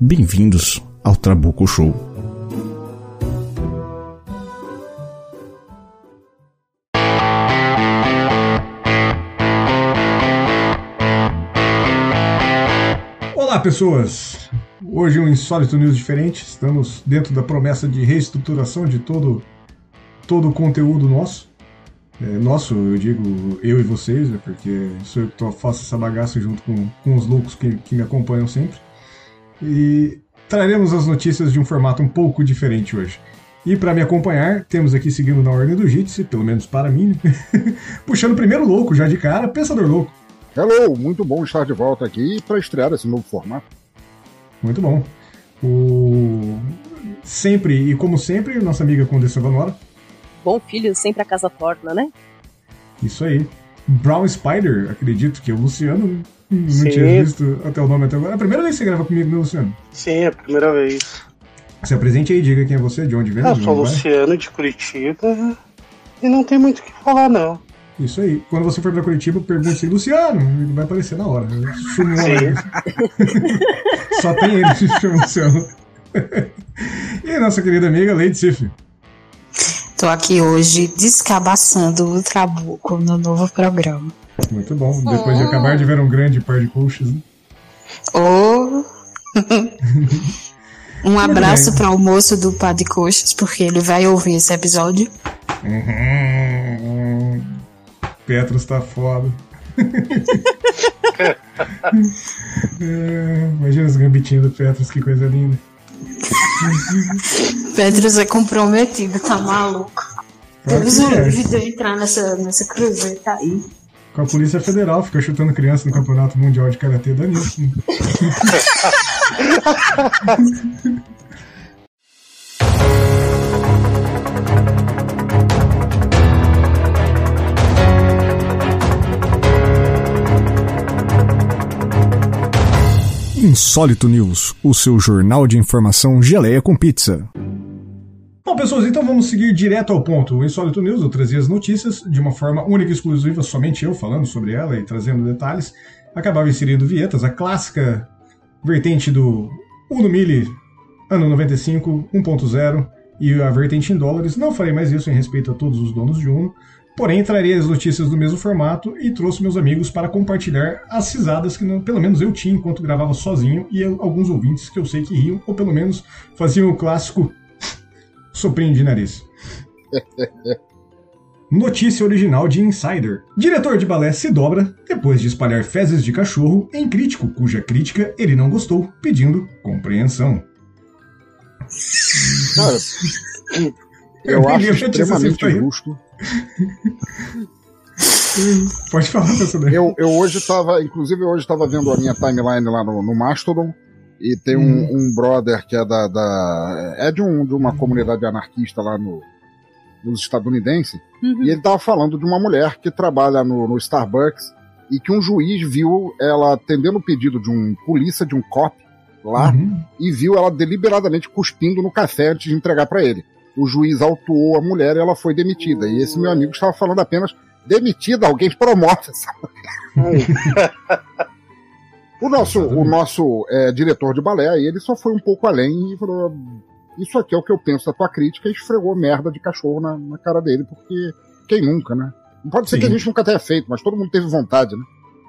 Bem-vindos ao Trabuco Show. Olá, pessoas! Hoje um insólito news diferente. Estamos dentro da promessa de reestruturação de todo todo o conteúdo nosso. É, nosso, eu digo eu e vocês, né, porque sou eu que faço essa bagaça junto com, com os loucos que, que me acompanham sempre. E traremos as notícias de um formato um pouco diferente hoje. E para me acompanhar, temos aqui seguindo na ordem do Jitsi, pelo menos para mim, né? puxando o primeiro louco já de cara, Pensador Louco. Hello, muito bom estar de volta aqui para estrear esse novo formato. Muito bom. O... Sempre, e como sempre, nossa amiga Condessa Vanora. Bom filho, sempre a casa torna, né? Isso aí. Brown Spider, acredito que é o Luciano. Não Sim. tinha visto até o nome até agora. É a primeira vez que você grava comigo, né, Luciano? Sim, é a primeira vez. Se apresente aí, diga quem é você, de onde vem. Eu de sou vai. Luciano de Curitiba e não tem muito o que falar, não. Isso aí. Quando você for pra Curitiba, pergunte assim, Luciano, ele vai aparecer na hora. aí. Só tem ele que se chama Luciano. e a nossa querida amiga Lady Sif. Tô aqui hoje descabaçando o Trabuco no novo programa. Muito bom. Depois de acabar de ver um grande par de coxas, né? Ô! um abraço para o moço do Pá de Coxas, porque ele vai ouvir esse episódio. Uhum. Petros tá foda. É, imagina os gambitinhos do Petros, que coisa linda. Petros é comprometido, tá maluco. Claro Deus o é. livre de eu entrar nessa, nessa cruzeta aí. Com a Polícia Federal, fica chutando criança no Campeonato Mundial de Karatê da. Insólito News, o seu jornal de informação geleia com pizza. Bom, pessoas, então vamos seguir direto ao ponto. O Insólito News, eu trazia as notícias de uma forma única e exclusiva, somente eu falando sobre ela e trazendo detalhes. Acabava inserindo vinhetas, a clássica vertente do Uno Mille, ano 95, 1.0, e a vertente em dólares. Não farei mais isso em respeito a todos os donos de Uno, porém trarei as notícias do mesmo formato e trouxe meus amigos para compartilhar as risadas que não- pelo menos eu tinha enquanto gravava sozinho e eu- alguns ouvintes que eu sei que riam, ou pelo menos faziam o clássico soprinho de nariz. Notícia original de Insider. Diretor de balé se dobra depois de espalhar fezes de cachorro em crítico cuja crítica ele não gostou, pedindo compreensão. Cara, Eu eu acho extremamente justo. Pode falar, professor. Eu, eu hoje tava, inclusive eu hoje tava vendo a minha timeline lá no, no Mastodon, e tem um, Hum. um brother que é da, da- é de, um, de uma comunidade anarquista lá no, nos estadunidenses, e ele tava falando de uma mulher que trabalha no, no Starbucks e que um juiz viu ela atendendo o pedido de um polícia, de um cop lá, Uhum. e viu ela deliberadamente cuspindo no café antes de entregar para ele. O juiz autuou a mulher e ela foi demitida. E esse meu amigo estava falando apenas demitida, alguém promove essa O nosso, o nosso é, diretor de balé, aí, ele só foi um pouco além e falou: Isso aqui é o que eu penso da tua crítica, e esfregou merda de cachorro na, na cara dele, porque quem nunca, né? Não pode ser Sim. que a gente nunca tenha feito, mas todo mundo teve vontade, né?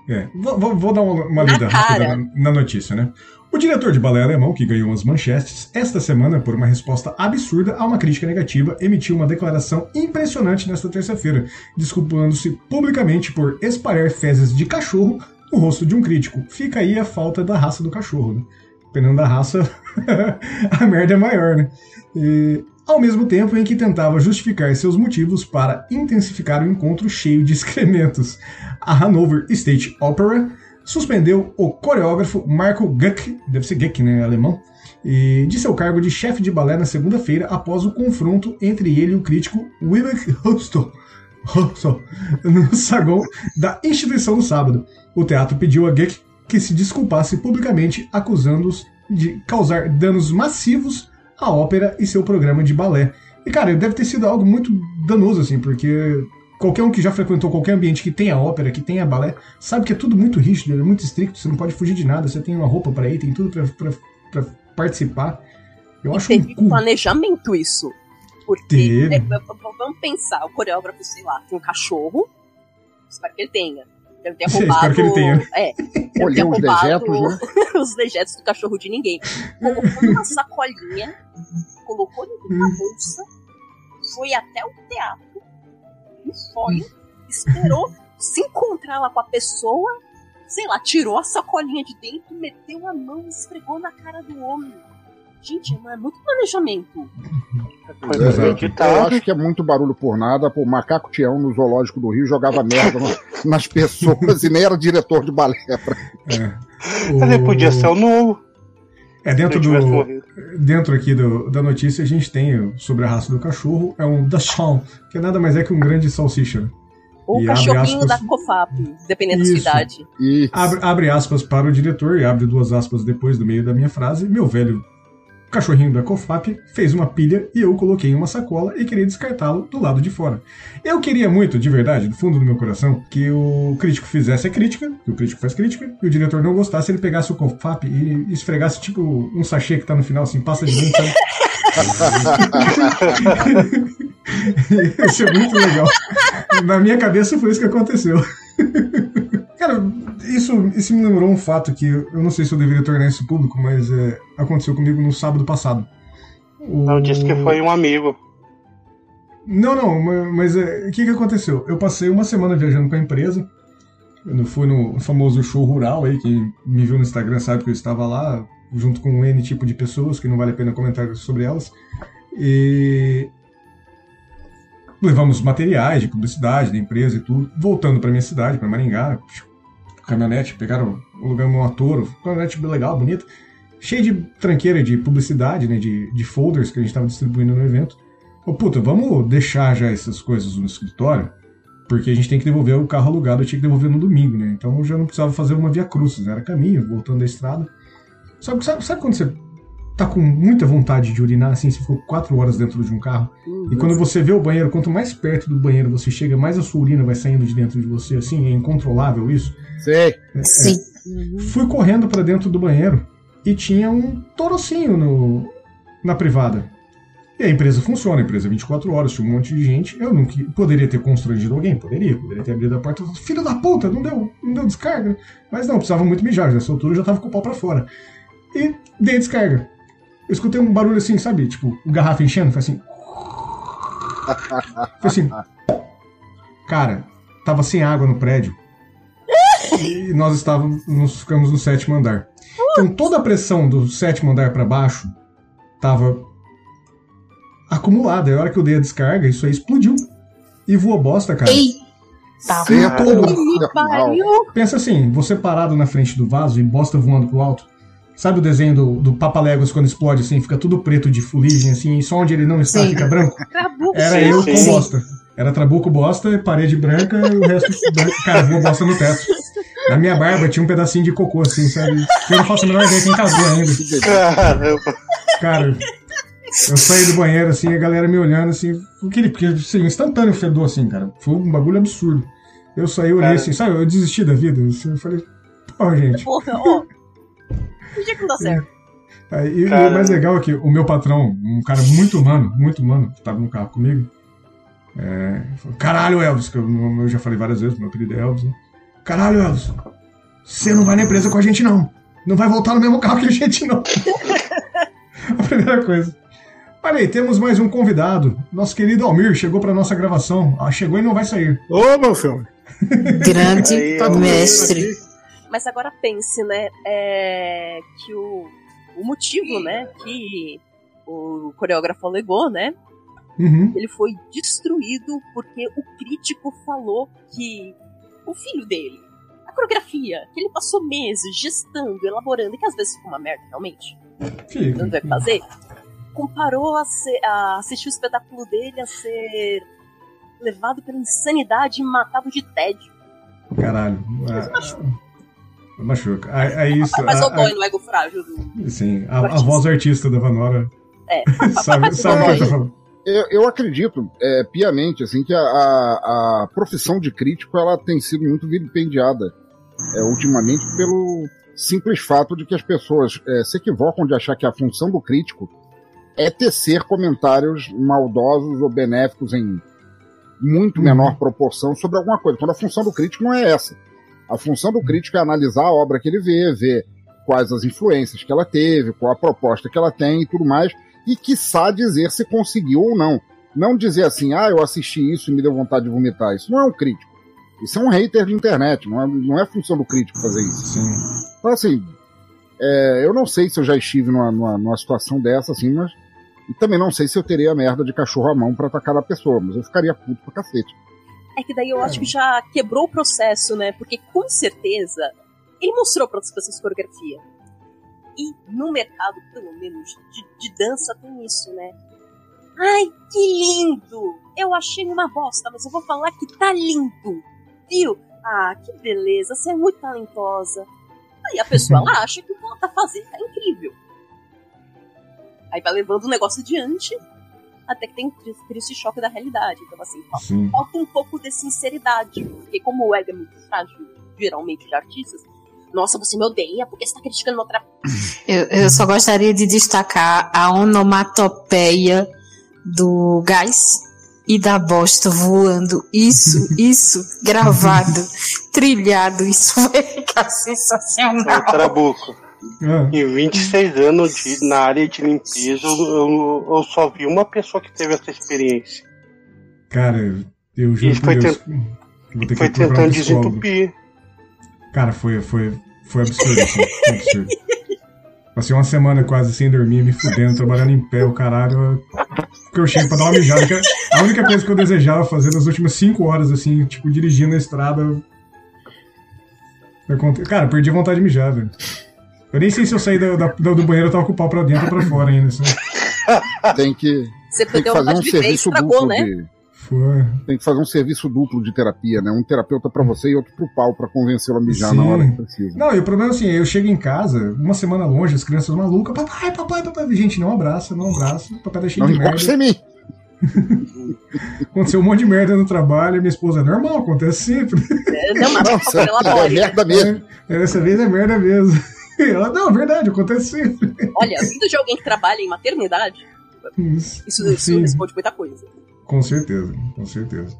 É, vou, vou- dar uma, uma lida rápida na, na notícia, né? O diretor de balé alemão, que ganhou as manchetes, esta semana, por uma resposta absurda a uma crítica negativa, emitiu uma declaração impressionante nesta terça-feira, desculpando-se publicamente por espalhar fezes de cachorro no rosto de um crítico. Fica aí a falta da raça do cachorro, né? Dependendo da raça, a merda é maior, né? E, ao mesmo tempo em que tentava justificar seus motivos para intensificar o encontro cheio de excrementos. A Hanover State Opera suspendeu o coreógrafo Marco Guck, deve ser Guck, né, alemão, e de seu cargo de chefe de balé na segunda-feira após o confronto entre ele e o crítico Willem No saguão da instituição no sábado. O teatro pediu a Guck que se desculpasse publicamente, acusando-os de causar danos massivos à ópera e seu programa de balé. E, cara, deve ter sido algo muito danoso, assim, porque qualquer um que já frequentou qualquer ambiente que tenha ópera, que tenha balé, sabe que é tudo muito rígido, é muito estricto, você não pode fugir de nada, você tem uma roupa para ir, tem tudo para participar. Eu e acho teve um planejamento isso. Porque, é, vamos pensar, o coreógrafo, sei lá, tem um cachorro, espero que ele tenha Deve ter roubado. Espero que ele tenha. É. Deve ter roubado dejetos, né? os dejetos do cachorro de ninguém. Colocou numa sacolinha, colocou numa bolsa, foi até o teatro, e foi, esperou se encontrar lá com a pessoa, sei lá, tirou a sacolinha de dentro, meteu a mão e esfregou na cara do homem. Gente, é muito planejamento. É, eu acho que é muito barulho por nada. O Macaco Tião no Zoológico do Rio jogava merda nas pessoas e nem era diretor de balé. Pra... É. Ele podia ser o novo. É dentro do dentro aqui do, da notícia a gente tem sobre a raça do cachorro é um Dachshund, que nada mais é que um grande salsicha. Ou o cachorrinho aspas, da COFAP, dependendo isso, da cidade. Abre, abre aspas para o diretor e abre duas aspas depois do meio da minha frase. Meu velho o cachorrinho da COFAP fez uma pilha e eu coloquei em uma sacola e queria descartá-lo do lado de fora. Eu queria muito, de verdade, do fundo do meu coração, que o crítico fizesse a crítica, que o crítico faz crítica, e o diretor não gostasse, ele pegasse o COFAP e esfregasse tipo um sachê que tá no final, assim, passa de mim, sabe? Isso é muito legal. Na minha cabeça foi isso que aconteceu. Cara, isso, isso me lembrou um fato que eu não sei se eu deveria tornar isso público, mas é, aconteceu comigo no sábado passado. O... Não, disse que foi um amigo. Não, não, mas é, o que, que aconteceu? Eu passei uma semana viajando com a empresa. Eu fui no famoso show rural aí, quem me viu no Instagram sabe que eu estava lá, junto com um N tipo de pessoas, que não vale a pena comentar sobre elas. E levamos materiais de publicidade da empresa e tudo, voltando para minha cidade, para Maringá, caminhonete, pegaram, alugamos um ator, caminhonete legal, bonita, cheio de tranqueira de publicidade, né, de, de folders que a gente estava distribuindo no evento. Ô, puta, vamos deixar já essas coisas no escritório, porque a gente tem que devolver o carro alugado, eu tinha que devolver no domingo, né? Então eu já não precisava fazer uma via cruzes, era caminho, voltando da estrada. Sabe, sabe, sabe quando você tá com muita vontade de urinar, assim, se for quatro horas dentro de um carro. Uhum. E quando você vê o banheiro, quanto mais perto do banheiro você chega, mais a sua urina vai saindo de dentro de você, assim, é incontrolável isso. Sim. É, Sim. É. Fui correndo para dentro do banheiro e tinha um torocinho no, na privada. E a empresa funciona, a empresa é 24 horas, tinha um monte de gente. Eu não que, poderia ter constrangido alguém, poderia, poderia ter abrido a porta e filho da puta, não deu, não deu descarga. Mas não, precisava muito mijar, nessa altura eu já tava com o pau pra fora. E dei descarga. Eu escutei um barulho assim, sabe? Tipo, o garrafa enchendo, foi assim. Foi assim. Cara, tava sem água no prédio. E nós estávamos, nós ficamos no sétimo andar. Então toda a pressão do sétimo andar para baixo tava acumulada. E a hora que eu dei a descarga, isso aí explodiu. E voou bosta, cara. Eita! Pensa assim, você parado na frente do vaso e bosta voando pro alto. Sabe o desenho do, do Papaléguas quando explode assim, fica tudo preto de fuligem assim, e só onde ele não está sim. fica branco? Era eu com bosta. Era trabuco bosta, parede branca e o resto branco. Cara, voa bosta no teto. Na minha barba tinha um pedacinho de cocô, assim, sabe? Eu não faço a menor ideia quem casou ainda. Caramba. Cara, eu saí do banheiro, assim, a galera me olhando, assim, porque, porque assim, instantâneo fedor, assim, cara. Foi um bagulho absurdo. Eu saí, olhei assim, sabe? Eu desisti da vida. Assim, eu falei, porra, gente. Porra, ó. Finge que não dá certo. É, e o mais legal é que o meu patrão, um cara muito humano, muito humano, que tava no carro comigo, é, falou, caralho, Elvis, que eu, eu, já falei várias vezes, meu apelido é Elvis, né? Caralho, Elvis, você não vai na empresa com a gente, não. Não vai voltar no mesmo carro que a gente, não. a primeira coisa. Olha aí, temos mais um convidado. Nosso querido Almir chegou para nossa gravação. Ah, chegou e não vai sair. Ô, meu filme. Grande aí, mestre. Mas agora pense, né, é, que o, o motivo, né, que o coreógrafo alegou, né, uhum. ele foi destruído porque o crítico falou que o filho dele, coreografia que ele passou meses gestando, elaborando, e que às vezes fica uma merda, realmente. Sim. Não vai fazer. Comparou a, ser, a assistir o espetáculo dele a ser levado pela insanidade e matado de tédio. Caralho. É, machuca. É, é isso. Mas o dói no ego frágil do. Sim, a, a voz artista da Vanora. É. sabe sabe o que eu tô falando. Eu, eu acredito é, piamente assim que a, a, a, profissão de crítico ela tem sido muito vilipendiada é, ultimamente pelo simples fato de que as pessoas é, se equivocam de achar que a função do crítico é tecer comentários maldosos ou benéficos em muito uhum. menor proporção sobre alguma coisa. Quando a função do crítico não é essa. A função do crítico é analisar a obra que ele vê, ver quais as influências que ela teve, qual a proposta que ela tem e tudo mais, e quiçá dizer se conseguiu ou não. Não dizer assim, ah, eu assisti isso e me deu vontade de vomitar. Isso não é um crítico. Isso é um hater de internet, não é, não é função do crítico fazer isso. Sim. Então, assim, é, eu não sei se eu já estive numa, numa, numa situação dessa, assim, mas. E também não sei se eu teria a merda de cachorro à mão para atacar a pessoa, mas eu ficaria puto pra cacete. É que daí eu acho que já quebrou o processo, né? Porque com certeza ele mostrou para outras pessoas coreografia. E no mercado, pelo menos, de, de dança tem isso, né? Ai, que lindo! Eu achei uma bosta, mas eu vou falar que tá lindo. Viu? Ah, que beleza, você é muito talentosa. Aí a pessoa ela acha que o que ela tá fazendo tá incrível. Aí vai levando o negócio adiante, até que tem esse choque da realidade. Então, assim, falta, falta um pouco de sinceridade. Porque como o ego é muito frágil, geralmente, de artistas, nossa, você me odeia porque você tá criticando outra. Eu, eu só gostaria de destacar a onomatopeia do gás e da bosta voando. Isso, isso, gravado, trilhado, isso vai ficar sensacional. É Trabuco. Ah. Em 26 anos de, na área de limpeza, eu, eu, eu, só vi uma pessoa que teve essa experiência. Cara, eu juro que foi, Deus, tent... foi tentando desentupir. Cara, foi, foi, foi absurdo, assim, foi absurdo. Passei uma semana quase sem dormir, me fudendo, trabalhando em pé, o caralho. Porque eu chego pra dar uma mijada. A única coisa que eu desejava fazer nas últimas 5 horas, assim, tipo, dirigindo na estrada. Cara, perdi a vontade de mijar, velho. Eu nem sei se eu saí do, do banheiro, eu tava com o pau pra dentro ou pra fora ainda. Assim. Tem que, Você tem que fazer um serviço duplo né? de foi. Tem que fazer um serviço duplo de terapia, né? Um terapeuta para você e outro pro pau para convencê-lo a mijar Sim. na hora que precisa. Não, e o problema é assim, eu chego em casa, uma semana longe, as crianças malucas, papai, papai, papai. Gente, não abraça, não abraça. Papai tá cheio não de merda. Não mim. Aconteceu um monte de merda no trabalho, minha esposa é normal, acontece sempre. É, não, mas Nossa, é merda mesmo. É, dessa vez é merda mesmo. Ela, não, verdade, acontece sempre. Olha, vindo de alguém que trabalha em maternidade, isso, isso, isso responde muita coisa. Com certeza, com certeza.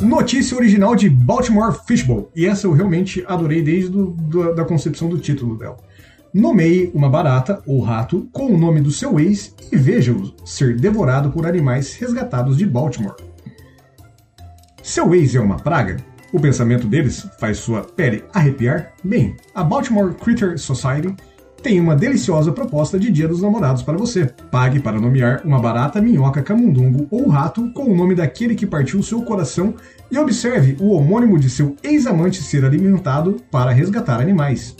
Notícia original de Baltimore Fishbowl. E essa eu realmente adorei desde do, do, da concepção do título dela. Nomeie uma barata ou rato com o nome do seu ex e veja-o ser devorado por animais resgatados de Baltimore. Seu ex é uma praga? O pensamento deles faz sua pele arrepiar? Bem, a Baltimore Critter Society tem uma deliciosa proposta de Dia dos Namorados para você. Pague para nomear uma barata, minhoca, camundongo ou rato com o nome daquele que partiu seu coração e observe o homônimo de seu ex-amante ser alimentado para resgatar animais.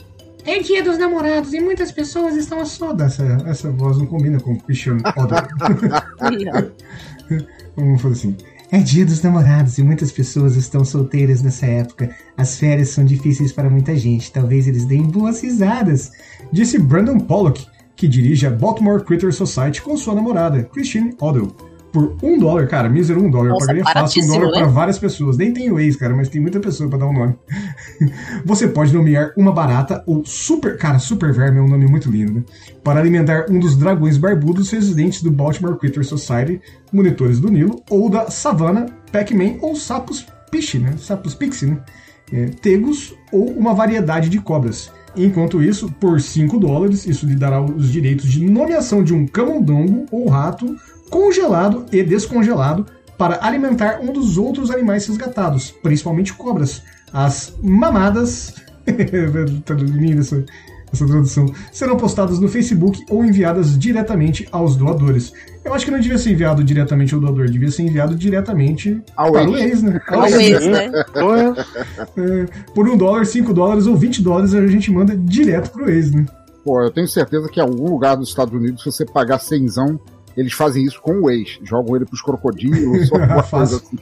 É dia dos namorados e muitas pessoas estão a soda. Essa, essa voz não combina com Christian Odor. Vamos fazer assim. É dia dos namorados e muitas pessoas estão solteiras nessa época. As férias são difíceis para muita gente. Talvez eles deem boas risadas. Disse Brandon Pollock, que dirige a Baltimore Critter Society com sua namorada, Christine Odell por um dólar, cara, mísero um dólar. Nossa, eu pagaria fácil um dólar né? para várias pessoas. Nem tem o ex, cara, mas tem muita pessoa para dar um nome. Você pode nomear uma barata ou super. Cara, super verme é um nome muito lindo, né? Para alimentar um dos dragões barbudos residentes do Baltimore Critter Society, monitores do Nilo, ou da savana, Pac-Man ou sapos piche, né? Sapos pixie, né? É, tegos ou uma variedade de cobras. Enquanto isso, por 5 dólares, isso lhe dará os direitos de nomeação de um camundongo ou rato congelado e descongelado para alimentar um dos outros animais resgatados, principalmente cobras. As mamadas. tá lindo essa tradução, serão postadas no Facebook ou enviadas diretamente aos doadores. Eu acho que não devia ser enviado diretamente ao doador, devia ser enviado diretamente ao para o ex, né? Ao ex, né? é, por um dólar, cinco dólares ou vinte dólares a gente manda direto pro ex, né? Pô, eu tenho certeza que em algum lugar dos Estados Unidos, se você pagar cenzão, eles fazem isso com o ex. Jogam ele pros crocodilos, ou alguma coisa assim.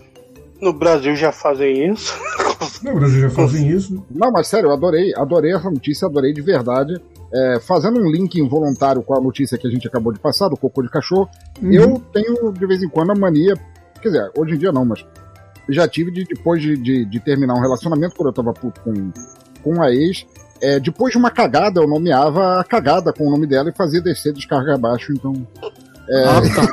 No Brasil já fazem isso. No Brasil já fazem isso. Não, mas sério, eu adorei, adorei essa notícia, adorei de verdade. É, fazendo um link involuntário com a notícia que a gente acabou de passar, do cocô de cachorro, uhum. eu tenho de vez em quando a mania, quer dizer, hoje em dia não, mas já tive de, depois de, de, de terminar um relacionamento, quando eu tava com, com a ex, é, depois de uma cagada, eu nomeava a cagada com o nome dela e fazia descer descarga abaixo, então. É... Ah, tá.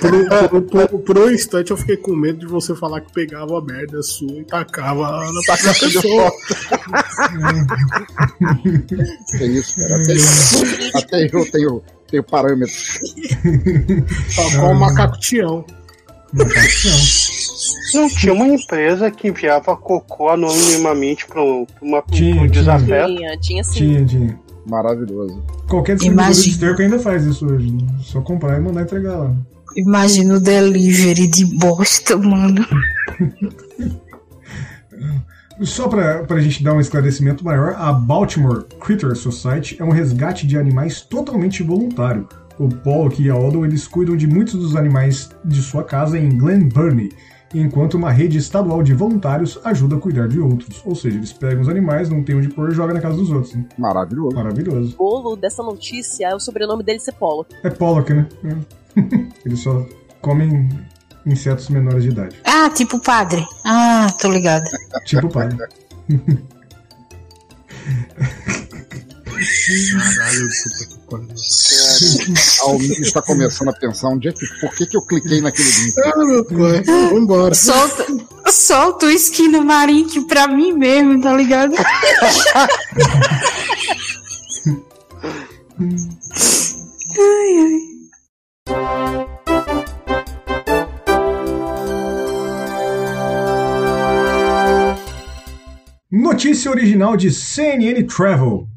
Por, por, por, por, um instante eu fiquei com medo de você falar que pegava a merda sua e tacava na da pessoa. é isso, cara. Até, até eu tenho, tenho parâmetros. Só com o macaco Tião. Macaco Tião. Não tinha uma empresa que enviava cocô anonimamente para uma tinha, um desafeto? Tinha, tinha sim. Tinha, tinha. Maravilhoso. Qualquer distribuidor de esterco ainda faz isso hoje. Né? Só comprar e mandar entregar lá. Imagina o delivery de bosta, mano. Só para a gente dar um esclarecimento maior, a Baltimore Critter Society é um resgate de animais totalmente voluntário. O Pollock e a Odom eles cuidam de muitos dos animais de sua casa em Glen Burnie, enquanto uma rede estadual de voluntários ajuda a cuidar de outros. Ou seja, eles pegam os animais, não tem onde pôr e joga na casa dos outros. Né? Maravilhoso. Maravilhoso. O bolo dessa notícia é o sobrenome dele ser Pollock. É Pollock, né? É. eles só comem insetos menores de idade. Ah, tipo padre. Ah, tô ligado. tipo padre. Caralho, puta que pariu. A Almir está começando a pensar onde é que, por que, que eu cliquei naquele link. Ah, meu pai, vambora. Solta, solta o skin Marink pra mim mesmo, tá ligado? ai, ai. Notícia original de CNN Travel.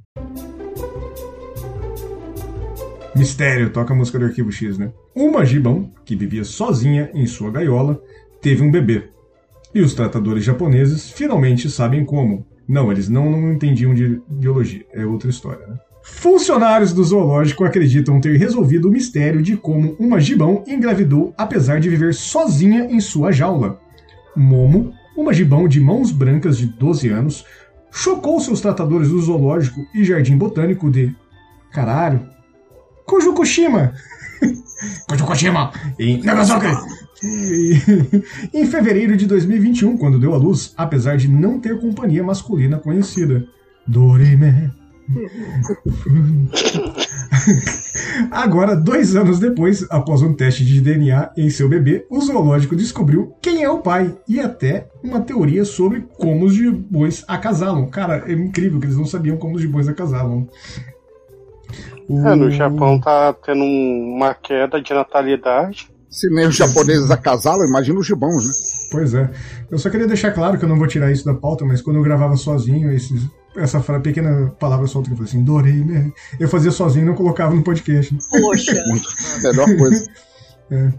Mistério, toca a música do Arquivo X, né? Uma gibão, que vivia sozinha em sua gaiola, teve um bebê. E os tratadores japoneses finalmente sabem como. Não, eles não, não entendiam de biologia, é outra história, né? Funcionários do zoológico acreditam ter resolvido o mistério de como uma gibão engravidou apesar de viver sozinha em sua jaula. Momo, uma gibão de mãos brancas de 12 anos, chocou seus tratadores do zoológico e jardim botânico de caralho, Kujukushima. Kujukushima. Em Nagasaki. em fevereiro de 2021, quando deu à luz, apesar de não ter companhia masculina conhecida. Dorime. Agora, dois anos depois, após um teste de DNA em seu bebê, o zoológico descobriu quem é o pai e até uma teoria sobre como os gibões acasalam. Cara, é incrível que eles não sabiam como os gibões acasalam. É, no Japão tá tendo uma queda de natalidade. Se nem os japoneses acasalam, imagina os gibãos, né? Pois é. Eu só queria deixar claro que eu não vou tirar isso da pauta, mas quando eu gravava sozinho, esses, essa pequena palavra solta que eu falei assim, dorei, né? Eu fazia sozinho e não colocava no podcast. Poxa! Melhor coisa. É.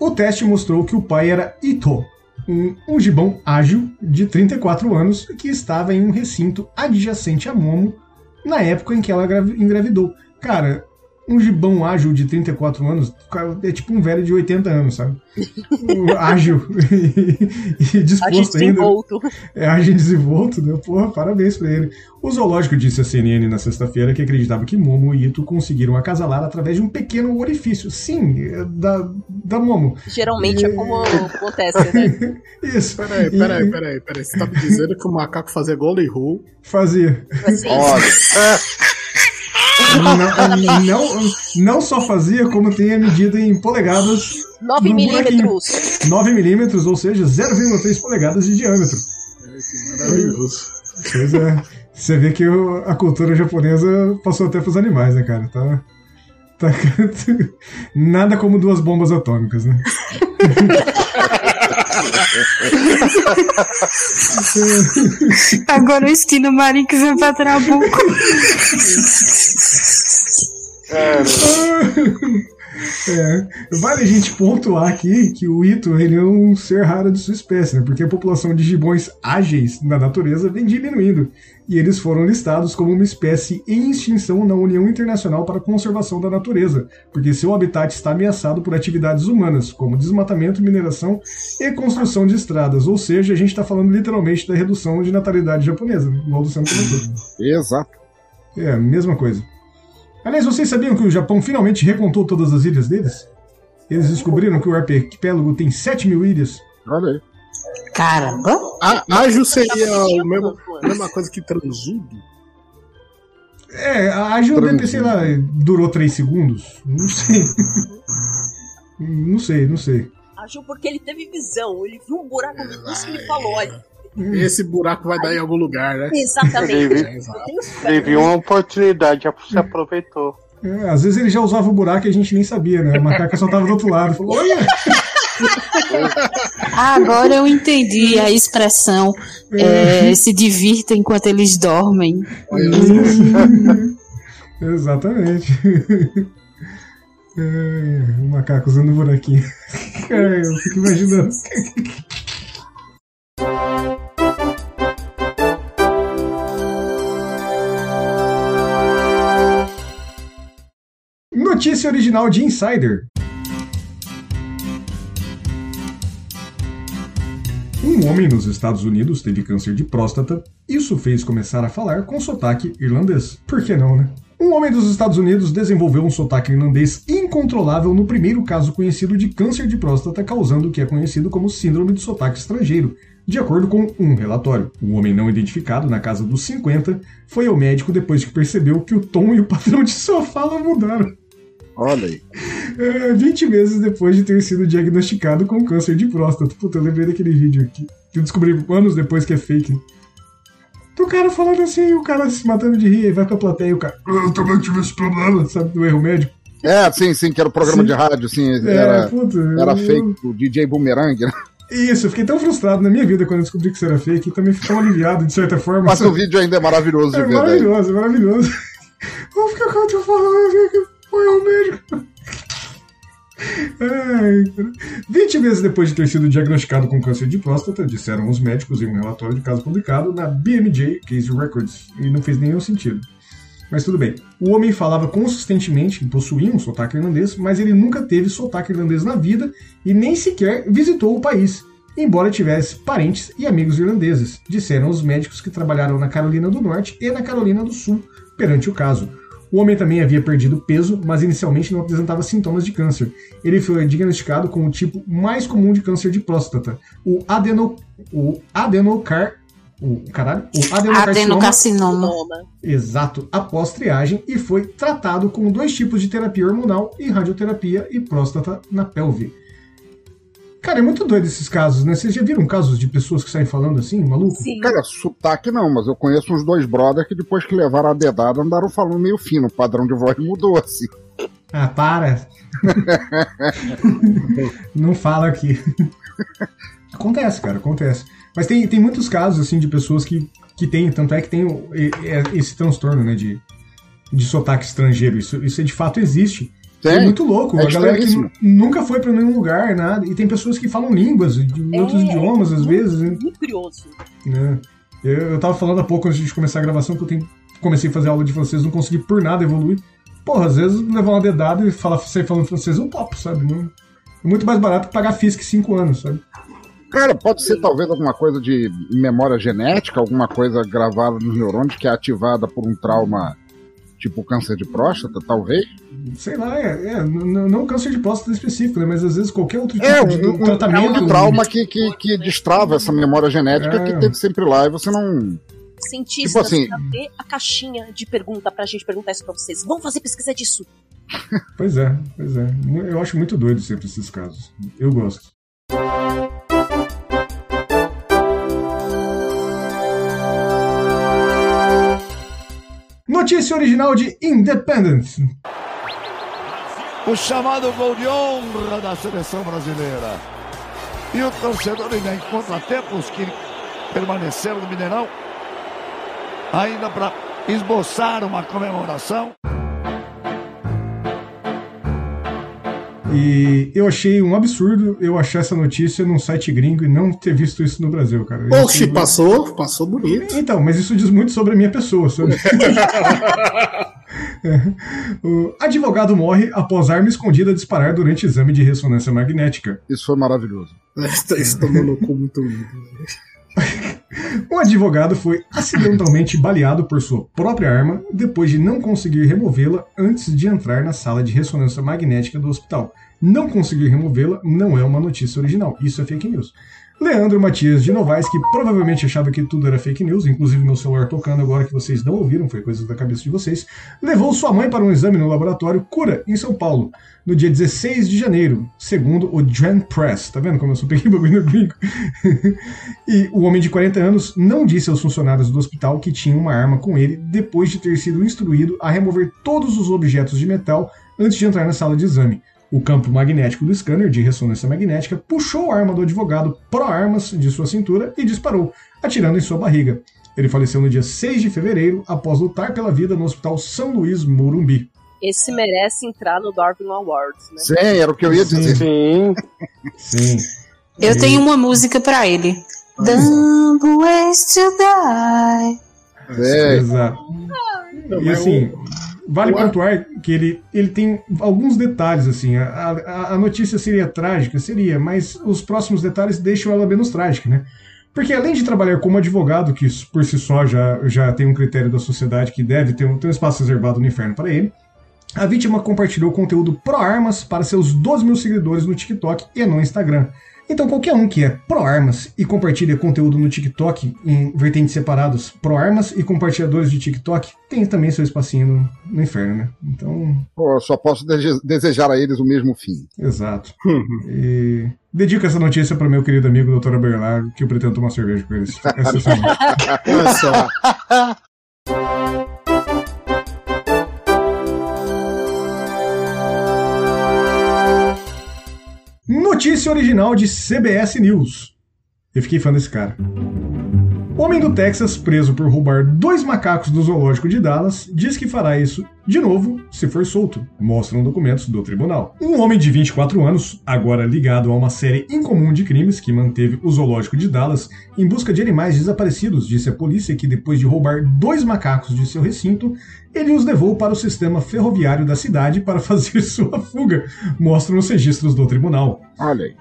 o teste mostrou que o pai era Ito, um, um gibão ágil de 34 anos que estava em um recinto adjacente a Momo na época em que ela engravidou. Cara, um gibão ágil de 34 anos é tipo um velho de 80 anos, sabe? ágil e, disposto ainda. Desenvolto. É ágil e desenvolto, né? Porra, parabéns pra ele. O zoológico disse à CNN na sexta-feira que acreditava que Momo e Ito conseguiram acasalar através de um pequeno orifício. Sim, é da, da Momo. Geralmente e... é como acontece, né? Isso. Peraí, peraí, peraí, peraí. Você tá me dizendo que o macaco fazia golden rule? Fazia. Assim. Olha. Não, não, não só fazia, como tem a medida em polegadas. 9 milímetros. 9 milímetros, ou seja, 0,3 polegadas de diâmetro. que maravilhoso. Pois é. Você vê que a cultura japonesa passou até pros animais, né, cara? Tá, tá, nada como duas bombas atômicas, né? Agora o Esquino Marico vem pra Trabuco. É. É, vale a gente pontuar aqui que o Ito ele é um ser raro de sua espécie, né? Porque a população de gibões ágeis na natureza vem diminuindo e eles foram listados como uma espécie em extinção na União Internacional para a Conservação da Natureza, porque seu habitat está ameaçado por atividades humanas, como desmatamento, mineração e construção de estradas. Ou seja, a gente está falando literalmente da redução de natalidade japonesa, né? igual do Sam comentou. Exato. É, mesma coisa. Aliás, vocês sabiam que o Japão finalmente recontou todas as ilhas deles? Eles descobriram que o arquipélago tem 7 mil ilhas. Olha aí. Caramba! A, ágil seria a mesma, coisa que transudo? É, a ágil deve ter, sei lá, durou 3 segundos. Não sei. não sei, não sei. Ágil porque ele teve visão. Ele viu um buraco minúsculo e ele falou: olha. Esse buraco vai dar em algum lugar, né? Exatamente. Ele, ele viu uma oportunidade, já se aproveitou. É, às vezes ele já usava o buraco e a gente nem sabia, né? A macaca só tava do outro lado. Falou, olha! Agora eu entendi a expressão é, se divirta enquanto eles dormem. Exatamente. É, o macaco usando o buraquinho. É, eu fico imaginando. Notícia original de Insider. Um homem nos Estados Unidos teve câncer de próstata. Isso fez começar a falar com sotaque irlandês. Por que não, né? Um homem dos Estados Unidos desenvolveu um sotaque irlandês incontrolável no primeiro caso conhecido de câncer de próstata, causando o que é conhecido como síndrome do sotaque estrangeiro, de acordo com um relatório. O homem não identificado, na casa dos 50, foi ao médico depois que percebeu que o tom e o padrão de sua fala mudaram. Olha aí. É, 20 meses depois de ter sido diagnosticado com câncer de próstata. Puta, eu lembrei daquele vídeo aqui. Que eu descobri anos depois que é fake. Do cara falando assim, o cara se matando de rir, e vai pra plateia e o cara. Eu também tive esse problema, sabe, do erro médico. É, sim, sim, que era o programa sim. de rádio, assim, é, era, puta, era eu... fake, o DJ Boomerang, né? Isso, eu fiquei tão frustrado na minha vida quando eu descobri que isso era fake e também fiquei tão aliviado de certa forma. Mas o vídeo ainda é maravilhoso de é ver. Maravilhoso, é maravilhoso. Vou ficar com o que eu falando, foi ao médico. Ai, 20 meses depois de ter sido diagnosticado com câncer de próstata, disseram os médicos em um relatório de caso publicado na BMJ Case Records, e não fez nenhum sentido. Mas tudo bem. O homem falava consistentemente e possuía um sotaque irlandês, mas ele nunca teve sotaque irlandês na vida e nem sequer visitou o país, embora tivesse parentes e amigos irlandeses, disseram os médicos que trabalharam na Carolina do Norte e na Carolina do Sul perante o caso. O homem também havia perdido peso, mas inicialmente não apresentava sintomas de câncer. Ele foi diagnosticado com o tipo mais comum de câncer de próstata, o, adeno, o adenocar o caralho, o adenocarcinoma, adenocarcinoma. Exato, após triagem e foi tratado com dois tipos de terapia hormonal e radioterapia e próstata na pelve. Cara, é muito doido esses casos, né? Vocês já viram casos de pessoas que saem falando assim, maluco? Sim. Cara, sotaque não, mas eu conheço uns dois brothers que depois que levaram a dedada andaram falando meio fino. O padrão de voz mudou assim. Ah, para! não fala aqui. acontece, cara, acontece. Mas tem, tem muitos casos, assim, de pessoas que, que têm, tanto é que tem esse transtorno, né, de, de sotaque estrangeiro. Isso, isso de fato existe. Tem. É muito louco. É a galera que nunca foi para nenhum lugar, nada. E tem pessoas que falam línguas de é, outros idiomas, às vezes. Né? Muito curioso. É. Eu, eu tava falando há pouco antes de começar a gravação que eu tenho, comecei a fazer aula de francês, não consegui por nada evoluir. Porra, às vezes levar uma dedada e falar, sair falando francês eu topo, sabe? Não, é muito mais barato que pagar FISC 5 anos, sabe? Cara, pode ser talvez alguma coisa de memória genética, alguma coisa gravada nos neurônios que é ativada por um trauma tipo câncer de próstata, talvez? Sei lá, é, é não, não câncer de próstata específico, né, mas às vezes qualquer outro tipo é, de um, tratamento. É um trauma que, que, que destrava essa memória genética é. que teve sempre lá e você não. Cientistas, tipo assim, cadê a caixinha de pergunta pra gente perguntar isso pra vocês? Vamos fazer pesquisa disso. pois é, pois é. Eu acho muito doido sempre esses casos. Eu gosto. Notícia original de Independence. O chamado gol de honra da seleção brasileira. E o torcedor ainda encontra tempos que permaneceram no Mineirão, ainda para esboçar uma comemoração. E eu achei um absurdo eu achar essa notícia num site gringo e não ter visto isso no Brasil, cara. Oxi, passou, passou bonito. Então, mas isso diz muito sobre a minha pessoa. Sobre... o advogado morre após arma escondida disparar durante exame de ressonância magnética. Isso foi maravilhoso. Isso tomou no cu muito lindo. Um advogado foi acidentalmente baleado por sua própria arma depois de não conseguir removê-la antes de entrar na sala de ressonância magnética do hospital. Não conseguir removê-la não é uma notícia original, isso é fake news. Leandro Matias de Novaes, que provavelmente achava que tudo era fake news, inclusive meu celular tocando agora que vocês não ouviram, foi coisa da cabeça de vocês, levou sua mãe para um exame no laboratório Cura, em São Paulo, no dia 16 de janeiro, segundo o Dren Press. Tá vendo como eu sou peguei bagulho no e o homem de 40 anos não disse aos funcionários do hospital que tinha uma arma com ele depois de ter sido instruído a remover todos os objetos de metal antes de entrar na sala de exame. O campo magnético do scanner de ressonância magnética puxou a arma do advogado pró-armas de sua cintura e disparou, atirando em sua barriga. Ele faleceu no dia 6 de fevereiro após lutar pela vida no Hospital São Luís Morumbi. Esse merece entrar no Darwin Awards, né? Sim, era o que eu ia dizer. Sim. Sim. Eu e... tenho uma música para ele. Dumb ways to die. É. Exato. E assim, Vale Ué? pontuar que ele, ele tem alguns detalhes, assim. A, a, a, notícia seria trágica, seria, mas os próximos detalhes deixam ela menos trágica, né? Porque além de trabalhar como advogado, que por si só já, já tem um critério da sociedade que deve ter um, ter um espaço reservado no inferno para ele, a vítima compartilhou conteúdo pró-armas para seus 12 mil seguidores no TikTok e no Instagram. Então qualquer um que é pró-armas e compartilha conteúdo no TikTok em vertentes separados, pró-armas e compartilhadores de TikTok, tem também seu espacinho no, no inferno, né? Então... Pô, eu só posso de desejar a eles o mesmo fim. Exato. e dedico essa notícia para meu querido amigo Dr. Berlar, que eu pretendo tomar cerveja com eles essa semana. Olha só. Notícia original de CBS News. Eu fiquei fã desse cara. Homem do Texas, preso por roubar dois macacos do zoológico de Dallas, diz que fará isso de novo se for solto, mostram documentos do tribunal. Um homem de 24 anos, agora ligado a uma série incomum de crimes que manteve o zoológico de Dallas em busca de animais desaparecidos, disse a polícia que depois de roubar dois macacos de seu recinto, ele os levou para o sistema ferroviário da cidade para fazer sua fuga, mostram os registros do tribunal. Olha aí.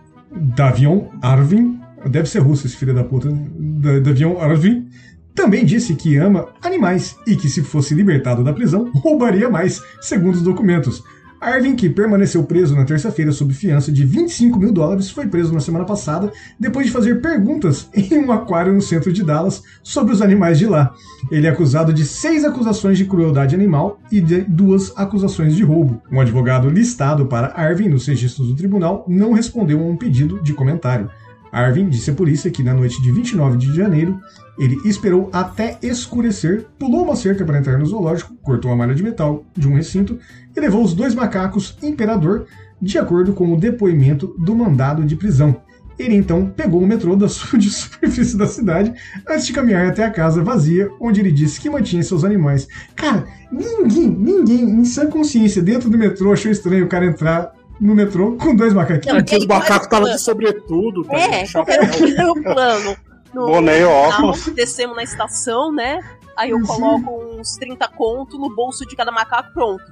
Davion Arvin Deve ser russo esse filho da puta. Da, Davion Arvin também disse que ama animais e que, se fosse libertado da prisão, roubaria mais, segundo os documentos. Arvin, que permaneceu preso na terça-feira sob fiança de 25 mil dólares, foi preso na semana passada depois de fazer perguntas em um aquário no centro de Dallas sobre os animais de lá. Ele é acusado de seis acusações de crueldade animal e de duas acusações de roubo. Um advogado listado para Arvin nos registros do tribunal não respondeu a um pedido de comentário. Arvin disse à polícia que na noite de 29 de janeiro ele esperou até escurecer, pulou uma cerca para entrar no zoológico, cortou uma malha de metal de um recinto e levou os dois macacos Imperador, de acordo com o depoimento do mandado de prisão. Ele então pegou o metrô da de superfície da cidade antes de caminhar até a casa vazia, onde ele disse que mantinha seus animais. Cara, ninguém, ninguém, em sã consciência, dentro do metrô achou estranho o cara entrar no metrô com dois macaquinhos. Aqui os macacos estavam de sobretudo. Tá é, qualquer um plano. No, Boné e óculos. Descemos na estação, né? Aí eu coloco uns 30 conto no bolso de cada macaco, pronto.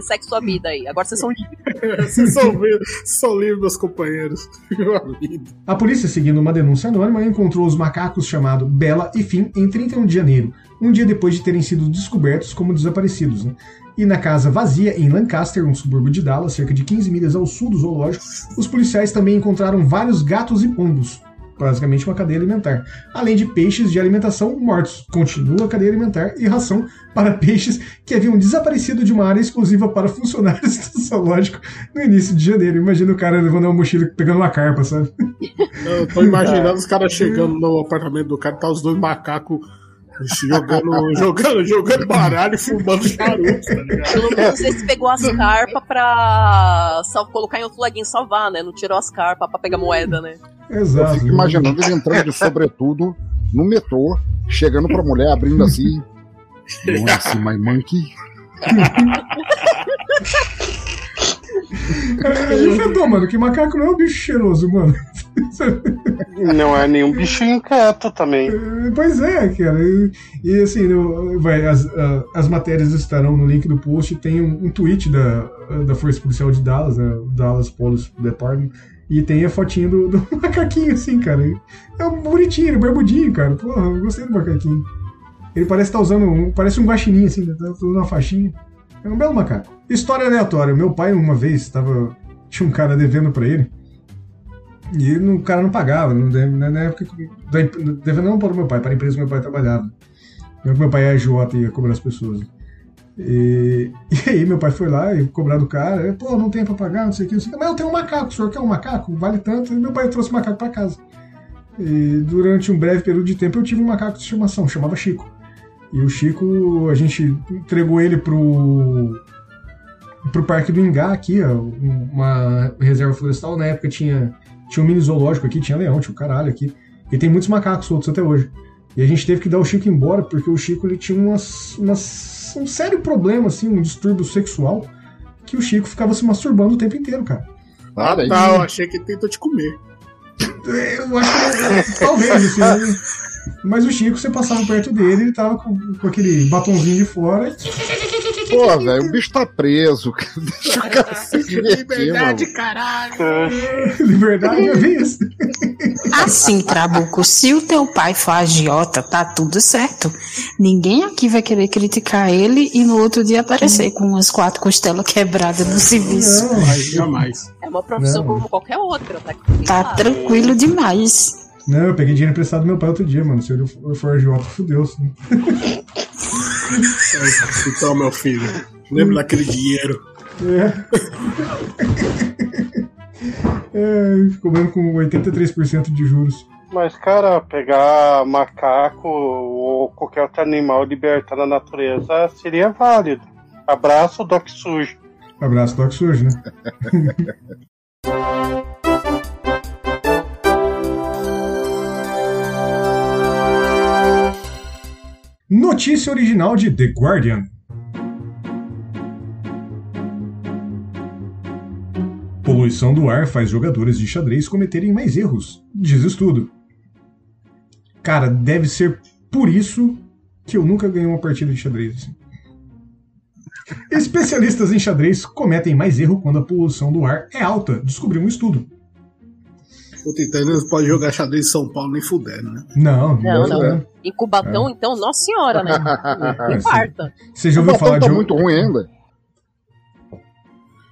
Segue sua vida aí. Agora vocês são livres. vocês são, são livres, meus companheiros. A polícia, seguindo uma denúncia anônima, encontrou os macacos chamados Bela e Fim em 31 de janeiro, um dia depois de terem sido descobertos como desaparecidos. Né? E na casa vazia, em Lancaster, um subúrbio de Dallas, cerca de 15 milhas ao sul do zoológico, os policiais também encontraram vários gatos e pombos, basicamente uma cadeia alimentar, além de peixes de alimentação mortos. Continua a cadeia alimentar e ração para peixes que haviam desaparecido de uma área exclusiva para funcionários do zoológico no início de janeiro. Imagina o cara levando uma mochila pegando uma carpa, sabe? Eu tô imaginando os caras chegando no apartamento do cara, tá os dois macacos jogando, jogando, jogando baralho e fumando charuto, tá ligado? Pelo menos esse pegou as carpas pra só colocar em outro laguinho salvar, né? Não tirou as carpas pra pegar moeda, né? Exato. Eu fico imaginando ele entrando de sobretudo no metrô, chegando pra mulher, abrindo assim. Nossa, my monkey. Ele inventou, mano, que macaco não é um bicho cheiroso, mano. Não é nenhum bicho inquieto também. É, pois é, cara. E, e assim, vai, as, as matérias estarão no link do post. Tem um, um tweet da, da Força Policial de Dallas, né? Dallas Police Department. E tem a fotinha do, do macaquinho, assim, cara. É um bonitinho, barbudinho, cara. Porra, eu gostei do macaquinho. Ele parece estar tá usando. Um, parece um guaxinim, assim, né? tá usando uma faixinha. É um belo macaco. História aleatória. Meu pai, uma vez, estava. Tinha um cara devendo para ele. E o cara não pagava. Não, na época. Devendo não para o meu pai, para a empresa que meu pai trabalhava. Meu pai é agiota e ia cobrar as pessoas. E, e, aí meu pai foi lá e cobrar do cara, pô, não tem pra pagar, não sei o que, não sei o que. Mas eu tenho um macaco, o senhor quer um macaco? Vale tanto. E meu pai trouxe o macaco pra casa. E durante um breve período de tempo eu tive um macaco de estimação, chamava Chico. E o Chico, a gente entregou ele pro pro Parque do Ingá aqui, ó, uma reserva florestal. Na época tinha, tinha um mini zoológico aqui, tinha leão, tinha o um caralho aqui. E tem muitos macacos soltos até hoje. E a gente teve que dar o Chico embora porque o Chico ele tinha umas, umas, um sério problema, assim, um distúrbio sexual, que o Chico ficava se masturbando o tempo inteiro, cara. Ah, tá, eu achei que ele tentou te comer. Eu acho que talvez, assim. Mas o Chico, você passava perto dele, ele tava com, com aquele batonzinho de fora. E... Pô, velho, o bicho tá preso. Deixa o cara se divertir, Liberdade, mano. caralho. Liberdade é isso. Assim, Trabuco, se o teu pai for agiota, tá tudo certo. Ninguém aqui vai querer criticar ele e no outro dia aparecer com umas quatro costelas quebradas no serviço. Não, jamais. É uma profissão Não. como qualquer outra, tá? Tá tranquilo demais. Não, eu peguei dinheiro emprestado do meu pai outro dia, mano. Se ele for agiota, fudeu. Assim. então, meu filho, lembra daquele dinheiro. É. é ficou mesmo com 83% de juros. Mas, cara, pegar macaco ou qualquer outro animal libertar na natureza seria válido. Abraço, Doc Sujo. Abraço, Doc Sujo, né? Notícia original de The Guardian. Poluição do ar faz jogadores de xadrez cometerem mais erros, diz estudo. Cara, deve ser por isso que eu nunca ganhei uma partida de xadrez. Assim. Especialistas em xadrez cometem mais erro quando a poluição do ar é alta, descobriu um estudo. Puta, então não pode jogar xadrez em São Paulo nem fudendo, né? Não, não, não. não. Em Cubatão, é. então, nossa senhora, né? Infarta. Você já ouviu falar tá de um... muito ruim ainda?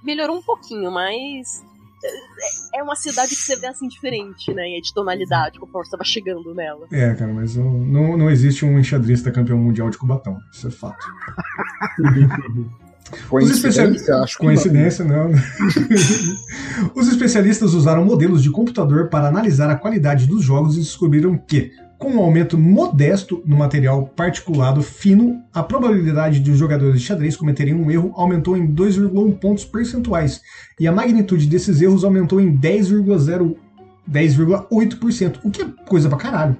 Melhorou um pouquinho, mas é, é uma cidade que você vê assim diferente, né? E é de tonalidade, conforme você vai chegando nela. É, cara, mas não, não existe um enxadrista campeão mundial de Cubatão. Isso é fato. Coincidência, acho que Coincidência, não. não. Os especialistas usaram modelos de computador para analisar a qualidade dos jogos e descobriram que, com um aumento modesto no material particulado fino, a probabilidade de os jogadores de xadrez cometerem um erro aumentou em 2,1 pontos percentuais e a magnitude desses erros aumentou em 10,0 10,8%, o que é coisa pra caralho.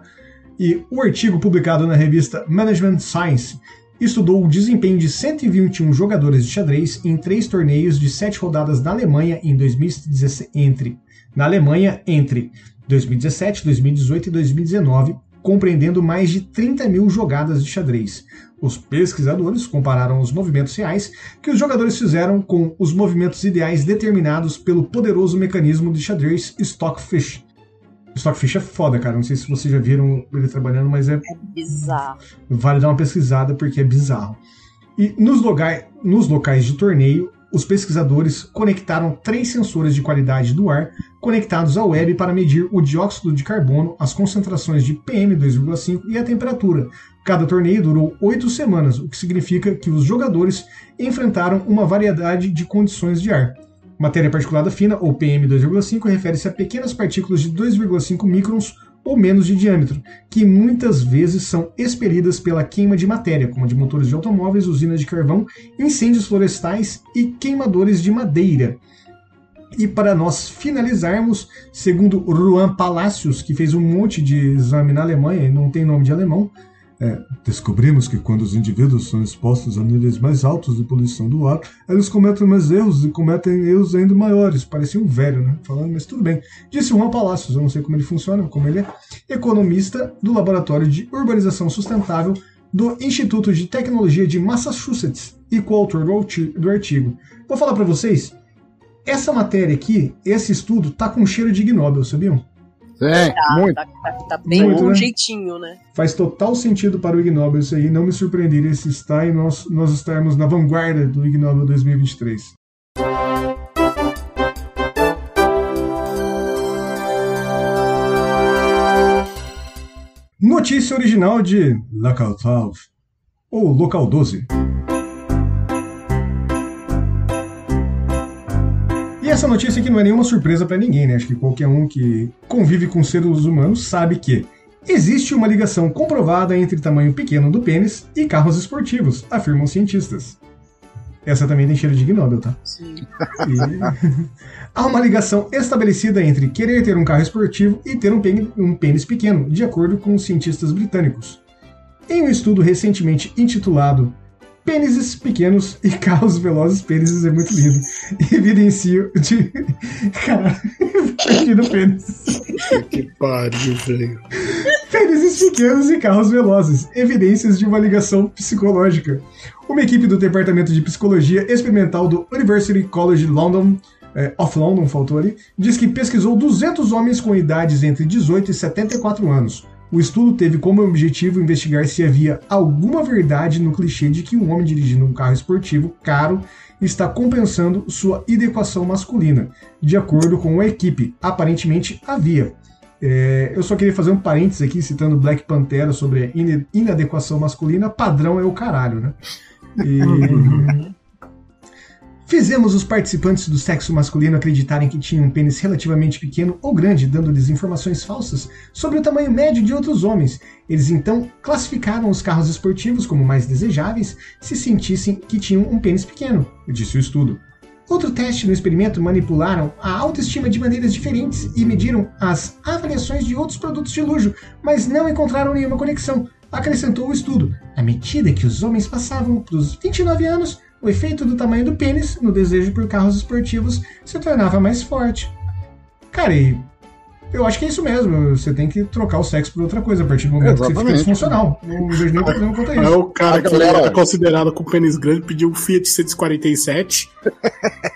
E o artigo publicado na revista Management Science estudou o desempenho de 121 jogadores de xadrez em três torneios de sete rodadas na Alemanha em 2017, entre, na Alemanha entre 2017, 2018 e 2019, compreendendo mais de 30 mil jogadas de xadrez. Os pesquisadores compararam os movimentos reais que os jogadores fizeram com os movimentos ideais determinados pelo poderoso mecanismo de xadrez Stockfish, Stockfish é foda, cara. Não sei se vocês já viram ele trabalhando, mas é. É bizarro. Vale dar uma pesquisada porque é bizarro. E nos, locais, nos locais de torneio, os pesquisadores conectaram três sensores de qualidade do ar conectados à web para medir o dióxido de carbono, as concentrações de PM2,5 e a temperatura. Cada torneio durou oito semanas, o que significa que os jogadores enfrentaram uma variedade de condições de ar. Matéria particulada fina, ou PM2,5, refere-se a pequenas partículas de 2,5 microns ou menos de diâmetro, que muitas vezes são expelidas pela queima de matéria, como de motores de automóveis, usinas de carvão, incêndios florestais e queimadores de madeira. E para nós finalizarmos, segundo Juan Palacios, que fez um monte de exame na Alemanha e não tem nome de alemão, é, descobrimos que quando os indivíduos são expostos a níveis mais altos de poluição do ar, eles cometem mais erros e cometem erros ainda maiores. Parecia um velho, né? Falando, mas tudo bem. Disse Juan Palacios, eu não sei como ele funciona, como ele é, economista do Laboratório de Urbanização Sustentável do Instituto de Tecnologia de Massachusetts e coautor do artigo. Vou falar para vocês, essa matéria aqui, esse estudo, tá com cheiro de Ig Nobel, sabiam? É, tá, muito. Tá, tá, tá bem muito, um né? jeitinho, né? Faz total sentido para o Ig Nobel isso aí. Não me surpreenderia se está e nós, nós estarmos na vanguarda do Ig Nobel 2023. Notícia original de Local 12, ou Local 12. Essa notícia aqui não é nenhuma surpresa para ninguém, né? Acho que qualquer um que convive com seres humanos sabe que existe uma ligação comprovada entre tamanho pequeno do pênis e carros esportivos, afirmam cientistas. Essa também tem cheiro de Gnobel, tá? Sim. E... Há uma ligação estabelecida entre querer ter um carro esportivo e ter um pênis, um pênis pequeno, de acordo com os cientistas britânicos. Em um estudo recentemente intitulado pênises pequenos e carros velozes. Pênises é muito lindo. Evidencio de. Cara, no pênis. Que pariu, velho. Pênises pequenos e carros velozes. Evidências de uma ligação psicológica. Uma equipe do Departamento de Psicologia Experimental do University College London é, of London, faltou ali, diz que pesquisou 200 homens com idades entre 18 e 74 anos. O estudo teve como objetivo investigar se havia alguma verdade no clichê de que um homem dirigindo um carro esportivo caro está compensando sua inadequação masculina. De acordo com a equipe, aparentemente havia. É, eu só queria fazer um parênteses aqui, citando Black Pantera sobre inadequação masculina. Padrão é o caralho, né? E... Fizemos os participantes do sexo masculino acreditarem que tinham um pênis relativamente pequeno ou grande, dando-lhes informações falsas sobre o tamanho médio de outros homens. Eles então classificaram os carros esportivos como mais desejáveis se sentissem que tinham um pênis pequeno, disse o estudo. Outro teste no experimento manipularam a autoestima de maneiras diferentes e mediram as avaliações de outros produtos de luxo, mas não encontraram nenhuma conexão. Acrescentou o estudo. À medida que os homens passavam para os 29 anos, o efeito do tamanho do pênis no desejo por carros esportivos se tornava mais forte. Cara, e eu acho que é isso mesmo. Você tem que trocar o sexo por outra coisa a partir do momento Exatamente. que você fica disfuncional. Não vejo nem problema quanto a isso. É o cara que galera... era considerado com pênis grande pediu um Fiat 147.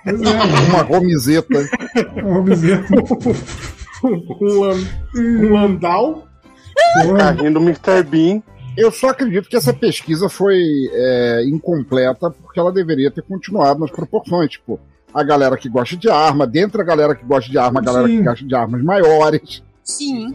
É, uma romizeta. Uma romizeta. um, um Landau. Carrinho do Mr. Bean. Eu só acredito que essa pesquisa foi é, incompleta porque ela deveria ter continuado nas proporções. Tipo, a galera que gosta de arma, dentro da galera que gosta de arma, a galera Sim. que gosta de armas maiores. Sim.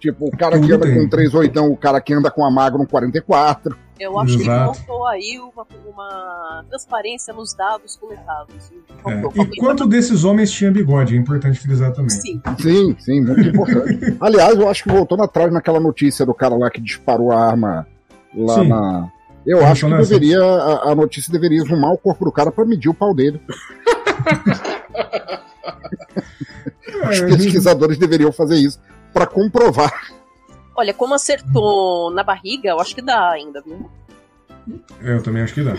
Tipo, o cara que anda com 38, o cara que anda com a Magnum 44. Eu acho Exato. que faltou aí uma, uma, transparência nos dados coletados. É. E quanto desses homens tinha bigode? É importante frisar também. Sim, sim, sim muito importante. Aliás, eu acho que voltando atrás naquela notícia do cara lá que disparou a arma lá sim. na. Eu acho que deveria. A, a, notícia deveria zoomar o corpo do cara para medir o pau dele. Os pesquisadores deveriam fazer isso para comprovar Olha, como acertou na barriga, eu acho que dá ainda, viu? Eu também acho que dá.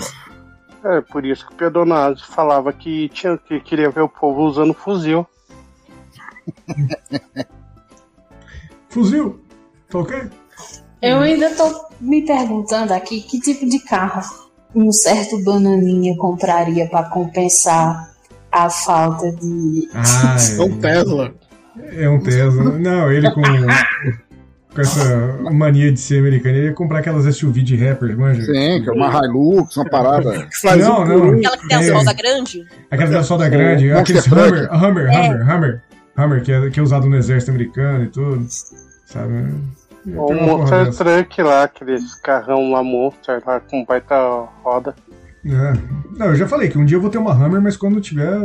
É, por isso que o Pedonazzi falava que, tinha, que queria ver o povo usando fuzil. fuzil? Tá ok? Eu ainda tô me perguntando aqui que tipo de carro um certo bananinha compraria para compensar a falta de. Ah, é um Tesla. É um Tesla. Não, ele com com essa mania de ser americano, ele ia comprar aquelas SUV de rapper, manja? Sim, que é uma Hilux, uma parada. Faz não, um não. Aquela que tem a é. solda grande? Aquela que tem a solda grande, aqueles Hummer, Hummer, é. Hummer, Hummer, Hummer, que é, que é usado no exército americano e tudo, sabe? O Monster Truck lá, aqueles carrão lá Monster lá com baita roda. É. Não, eu já falei que um dia eu vou ter uma Hammer, mas quando tiver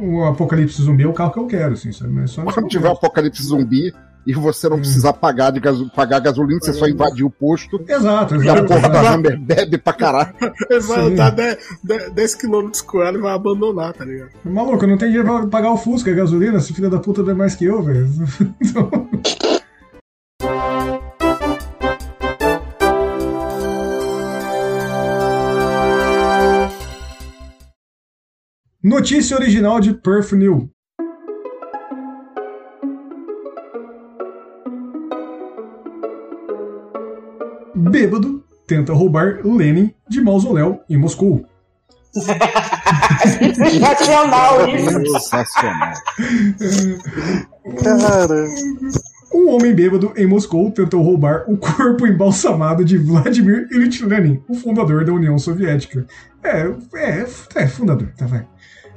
o apocalipse zumbi é o carro que eu quero, assim, sabe? Mas só quando tiver o apocalipse zumbi, e você não hum. precisa pagar, de gaso, pagar gasolina, você só invadir o posto. Exato, exato. E a porra da Hammer bebe pra caralho. Ele vai andar 10 km com ela e vai abandonar, tá ligado? Maluco, não tenho dinheiro pra pagar o Fusca, a gasolina, esse filho da puta é mais que eu, velho. Então... Notícia original de Perf New. Bêbado tenta roubar Lenin de mausoléu em Moscou. Sensacional isso. Sensacional. Cara. Um homem bêbado em Moscou tentou roubar o corpo embalsamado de Vladimir Ilyich Lenin, o fundador da União Soviética. É, é, é fundador, tá vai.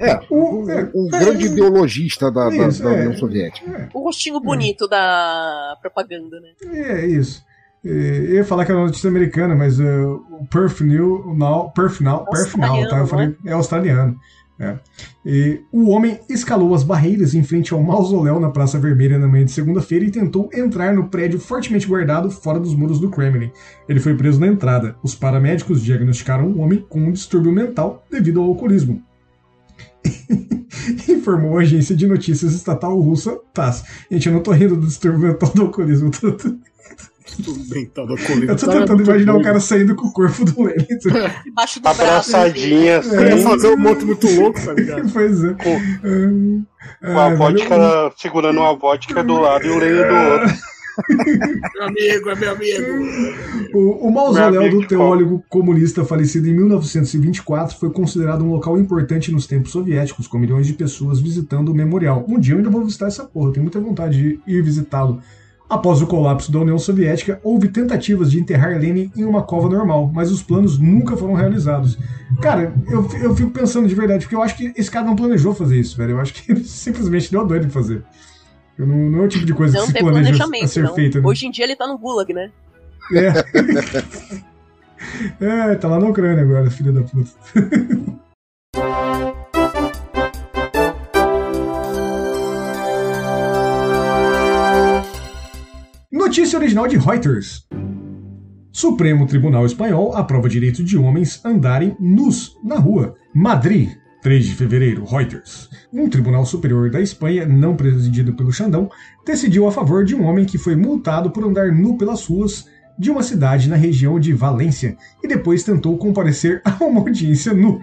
É, o, é, um é, grande ideologista da, isso, da, da União é, Soviética. É. O rostinho bonito da propaganda, né? É, isso. Eu ia falar que era notícia americana, mas uh, o Perf New, now, Perf Now, Perf Now, tá? Eu falei, é australiano. É. E o homem escalou as barreiras em frente ao mausoléu na Praça Vermelha na manhã de segunda-feira e tentou entrar no prédio fortemente guardado fora dos muros do Kremlin. Ele foi preso na entrada. Os paramédicos diagnosticaram o homem com um distúrbio mental devido ao alcoolismo. Informou a agência de notícias estatal russa TASS. Gente, eu não tô rindo do distúrbio mental do alcoolismo. Tô... mental do alcoolismo. Eu tô tentando imaginar o um cara saindo com o corpo do Lenny. Embaixo do Abraçadinha, assim. É. fazer um monte muito louco, tá ligado? pois é. Com, com a vodka, segurando uma vodka do lado e o Lenny do outro meu amigo, é meu amigo. O, o mausoléu do teólogo comunista falecido em 1924 foi considerado um local importante nos tempos soviéticos, com milhões de pessoas visitando o memorial. Um dia eu ainda vou visitar essa porra, eu tenho muita vontade de ir visitá-lo. Após o colapso da União Soviética, houve tentativas de enterrar Lenin em uma cova normal, mas os planos nunca foram realizados. Cara, eu, eu fico pensando de verdade, porque eu acho que esse cara não planejou fazer isso, velho. Eu acho que ele simplesmente deu doido de fazer. Não, não, é o tipo de coisa não que se planeja a ser não. feita. Né? Hoje em dia ele tá no Gulag, né? É. é, tá lá na Ucrânia agora, filho da puta. Notícia original de Reuters. Supremo Tribunal Espanhol aprova direito de homens andarem nus na rua. Madrid 3 de fevereiro, Reuters. Um tribunal superior da Espanha, não presidido pelo Xandão, decidiu a favor de um homem que foi multado por andar nu pelas ruas de uma cidade na região de Valência e depois tentou comparecer a uma audiência nu.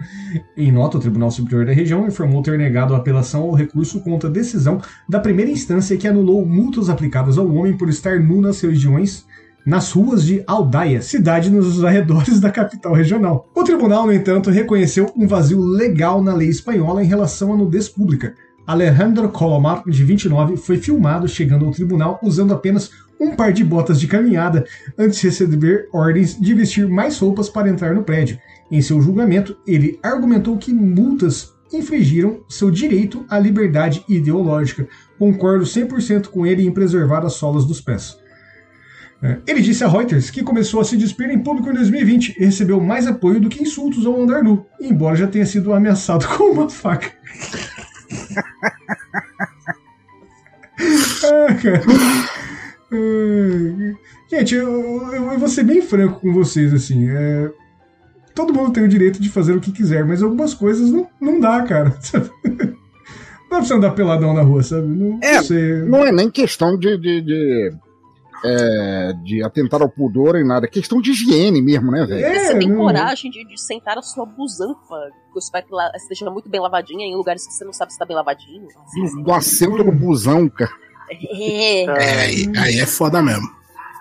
Em nota, o Tribunal Superior da região informou ter negado a apelação ao recurso contra a decisão da primeira instância que anulou multas aplicadas ao homem por estar nu nas regiões nas ruas de Aldaia, cidade nos arredores da capital regional. O tribunal, no entanto, reconheceu um vazio legal na lei espanhola em relação à nudez pública. Alejandro Colomar, de 29, foi filmado chegando ao tribunal usando apenas um par de botas de caminhada antes de receber ordens de vestir mais roupas para entrar no prédio. Em seu julgamento, ele argumentou que multas infringiram seu direito à liberdade ideológica. Concordo 100% com ele em preservar as solas dos pés. É, ele disse a Reuters que começou a se despir em público em 2020 e recebeu mais apoio do que insultos ao andar nu, embora já tenha sido ameaçado com uma faca. ah, cara. Ah, gente, eu, eu, eu, vou ser bem franco com vocês, assim. É, todo mundo tem o direito de fazer o que quiser, mas algumas coisas não, não dá, cara. Não dá pra você andar peladão na rua, sabe? Não, é, não, não é nem questão de, de, de é, de atentar ao pudor em nada. É questão de higiene mesmo, né, velho? É, você tem coragem de, de, sentar a sua busanfa, que você vai que lá, esteja muito bem lavadinha em lugares que você não sabe se tá bem lavadinho. Assim, do assento no busão, cara. É. é aí, aí, é foda mesmo.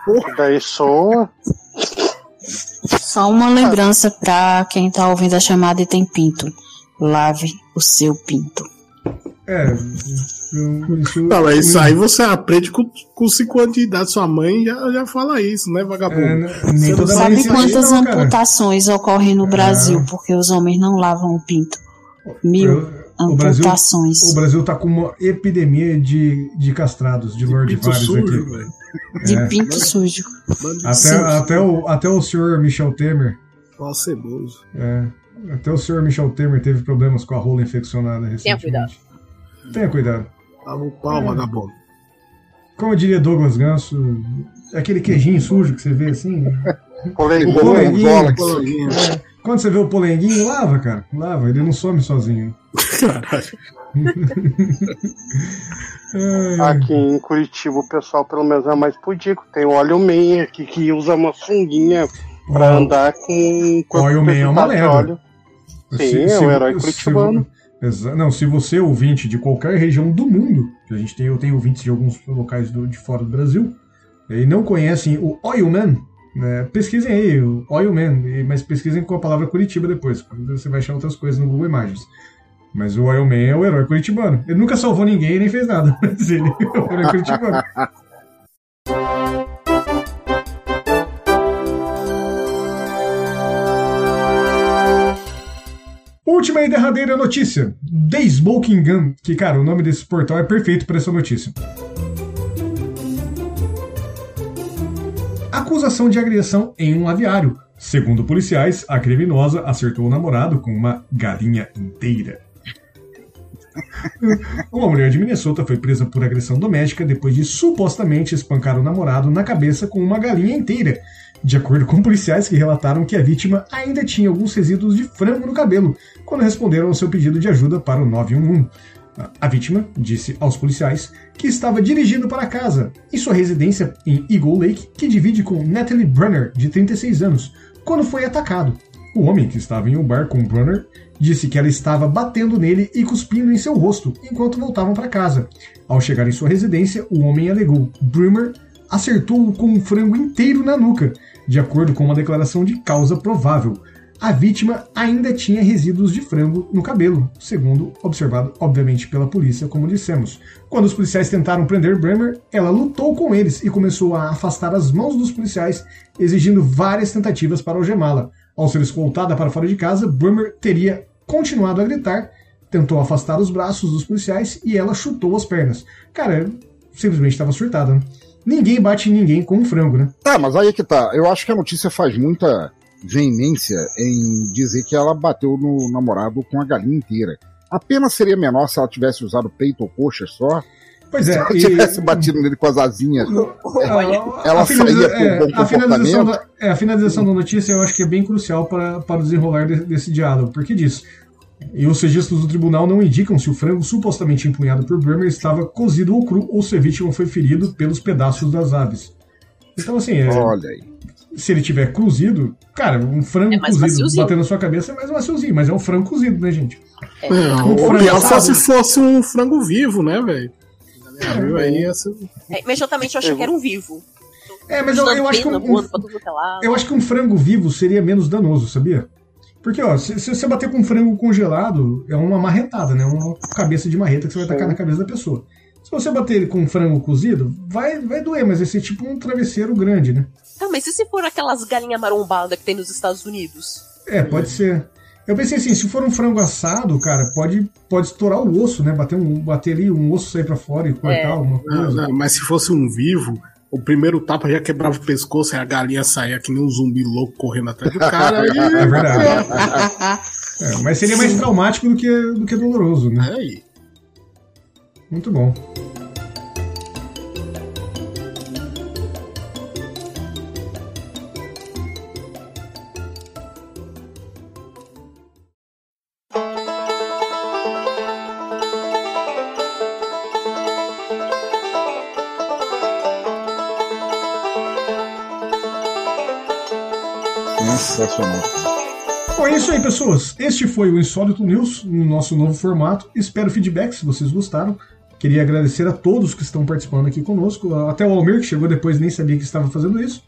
Porra. Daí só. Só uma lembrança pra quem tá ouvindo a chamada e tem pinto. Lave o seu pinto. É, isso, não, mas isso aí você aprende com, com 5 anos de idade. Sua mãe já, já fala isso, né, vagabundo? É, né? você não sabe quantas não, amputações ocorrem no Brasil é. porque os homens não lavam o pinto? Mil Eu, amputações. O Brasil, o Brasil tá com uma epidemia de, de castrados, de, de Lord Vários aqui. De é. pinto sujo. Até, até, o, até o senhor Michel Temer. Qual ceboso. É. Até o senhor Michel Temer teve problemas com a rola infeccionada recentemente. Tenha cuidado. Tenha cuidado. Tava o pau, é. vagabundo. como diria Douglas Ganso, aquele queijinho sujo que você vê assim. Polenguinho. Polenguinho. Quando você vê o polenguinho, lava, cara. Lava, ele não some sozinho. Caralho. Aqui em Curitiba o pessoal pelo menos é mais pudico. Tem o óleo man aqui que usa uma sunguinha pra andar com o óleo man é uma lenda. Sim, se, é o herói curitibano. Se, não, se você é ouvinte de qualquer região do mundo, que a gente tem, eu tenho ouvintes de alguns locais do, de fora do Brasil, e não conhecem o Oil Man, né, pesquisem aí, Oil Man, mas pesquisem com a palavra Curitiba depois, você vai achar outras coisas no Google Imagens. Mas o Oil Man é o herói curitibano. Ele nunca salvou ninguém nem fez nada, mas ele é o herói curitibano. Última e derradeira notícia. The Smoking Gun. Que, cara, o nome desse portal é perfeito para essa notícia. Acusação de agressão em um aviário. Segundo policiais, a criminosa acertou o namorado com uma galinha inteira. Uma mulher de Minnesota foi presa por agressão doméstica depois de supostamente espancar o namorado na cabeça com uma galinha inteira de acordo com policiais que relataram que a vítima ainda tinha alguns resíduos de frango no cabelo quando responderam ao seu pedido de ajuda para o 911. A vítima disse aos policiais que estava dirigindo para casa, em sua residência em Eagle Lake, que divide com Natalie Brunner, de 36 anos, quando foi atacado. O homem, que estava em um bar com Brunner, disse que ela estava batendo nele e cuspindo em seu rosto enquanto voltavam para casa. Ao chegar em sua residência, o homem alegou. Brummer acertou-o com um frango inteiro na nuca de acordo com uma declaração de causa provável. A vítima ainda tinha resíduos de frango no cabelo, segundo observado, obviamente, pela polícia, como dissemos. Quando os policiais tentaram prender Bremer, ela lutou com eles e começou a afastar as mãos dos policiais, exigindo várias tentativas para algemá-la. Ao ser escoltada para fora de casa, Bremer teria continuado a gritar, tentou afastar os braços dos policiais e ela chutou as pernas. Cara, simplesmente estava surtada, né? Ninguém bate ninguém com um frango, né? Tá, mas aí é que tá. Eu acho que a notícia faz muita veemência em dizer que ela bateu no namorado com a galinha inteira. A pena seria menor se ela tivesse usado peito ou coxa só. Pois é. Se ela e... tivesse batido nele com as asinhas, ela a saía é, bom a finalização, da, é, a finalização da notícia eu acho que é bem crucial para, para o desenrolar de, desse diálogo. Porque diz. E os registros do tribunal não indicam se o frango supostamente empunhado por Bremer estava cozido ou cru ou se a vítima foi ferido pelos pedaços das aves. Então, assim, é, Olha aí. Se ele tiver cozido, cara, um frango é cozido maciozinho. batendo na sua cabeça é mais maciozinho, mas é um frango cozido, né, gente? É. Um frango só se fosse um frango vivo, né, velho? É, aí, essa... é, imediatamente eu achei que era um vivo. É, mas eu, eu acho que um, um, é eu acho que um frango vivo seria menos danoso, sabia? Porque, ó, se, se, você bater com um frango congelado, é uma marretada, né? Uma cabeça de marreta que você vai tacar na cabeça da pessoa. Se você bater ele com um frango cozido, vai, vai doer, mas vai ser tipo um travesseiro grande, né? Ah, mas e se for aquelas galinhas marombadas que tem nos Estados Unidos? É, pode ser. Eu pensei assim, se for um frango assado, cara, pode, pode estourar o osso, né? Bater, um, bater ali um osso sair pra fora e cortar é. alguma coisa. Não, não, mas se fosse um vivo, o primeiro tapa já quebrava o pescoço e a galinha saía que nem um zumbi louco correndo atrás do cara. e... É verdade. é, mas seria mais traumático do que, do que doloroso, né? É aí. Muito bom. Sensacional. Bom, é isso aí, pessoas. Este foi o Insólito News, no nosso novo formato. Espero feedback se vocês gostaram. Queria agradecer a todos que estão participando aqui conosco, até o Almir, que chegou depois nem sabia que estava fazendo isso,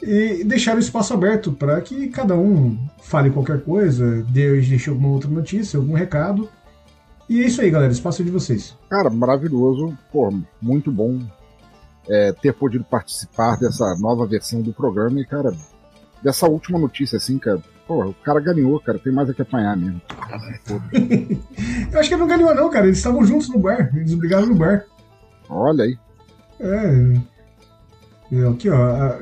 e deixar o espaço aberto para que cada um fale qualquer coisa, deixe alguma outra notícia, algum recado. E é isso aí, galera, espaço é de vocês. Cara, maravilhoso, pô, muito bom é, ter podido participar dessa nova versão do programa e, cara, dessa última notícia, assim, cara. Pô, o cara ganhou, cara. Tem mais a que apanhar mesmo. eu acho que ele não ganhou, não, cara. Eles estavam juntos no bar. Eles brigaram no bar. Olha aí. É. é aqui, ó. A,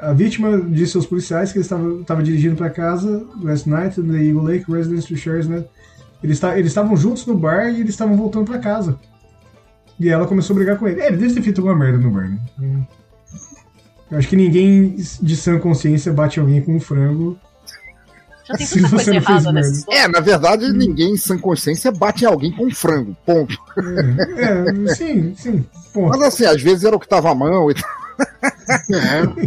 a vítima disse aos policiais que ele estava, estava dirigindo para casa last night in the Eagle Lake Residence to Shares, né? Eles estavam juntos no bar e eles estavam voltando para casa. E ela começou a brigar com ele. É, ele deve ter feito alguma merda no bar, né? Eu acho que ninguém de sã consciência bate alguém com um frango. Já tem tanta coisa errada nessa É, na verdade, ninguém em sã consciência bate alguém com frango. Ponto. É, é sim, sim. Ponto. Mas assim, às vezes era o que tava à mão e é.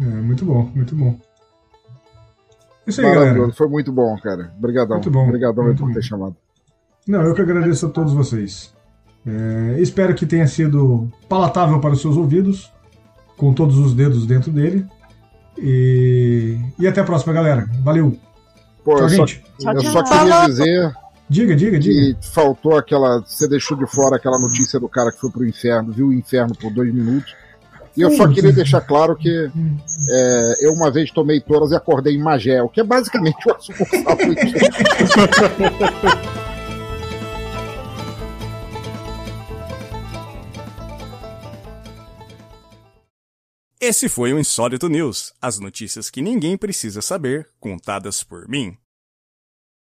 é, muito bom, muito bom. Isso aí, galera. Foi muito bom, cara. Obrigadão. Muito bom. Obrigadão muito por bom. ter chamado. Não, eu que agradeço a todos vocês. É, espero que tenha sido palatável para os seus ouvidos, com todos os dedos dentro dele. E, e até a próxima, galera. Valeu. Pô, tchau, eu gente. Só, eu só queria dizer. Diga, diga, diga. Que faltou aquela. Você deixou de fora aquela notícia do cara que foi pro inferno, viu o inferno por dois minutos. E eu só queria deixar claro que é, eu uma vez tomei toras e acordei em Magel, que é basicamente o assunto Esse foi o Insólito News, as notícias que ninguém precisa saber, contadas por mim.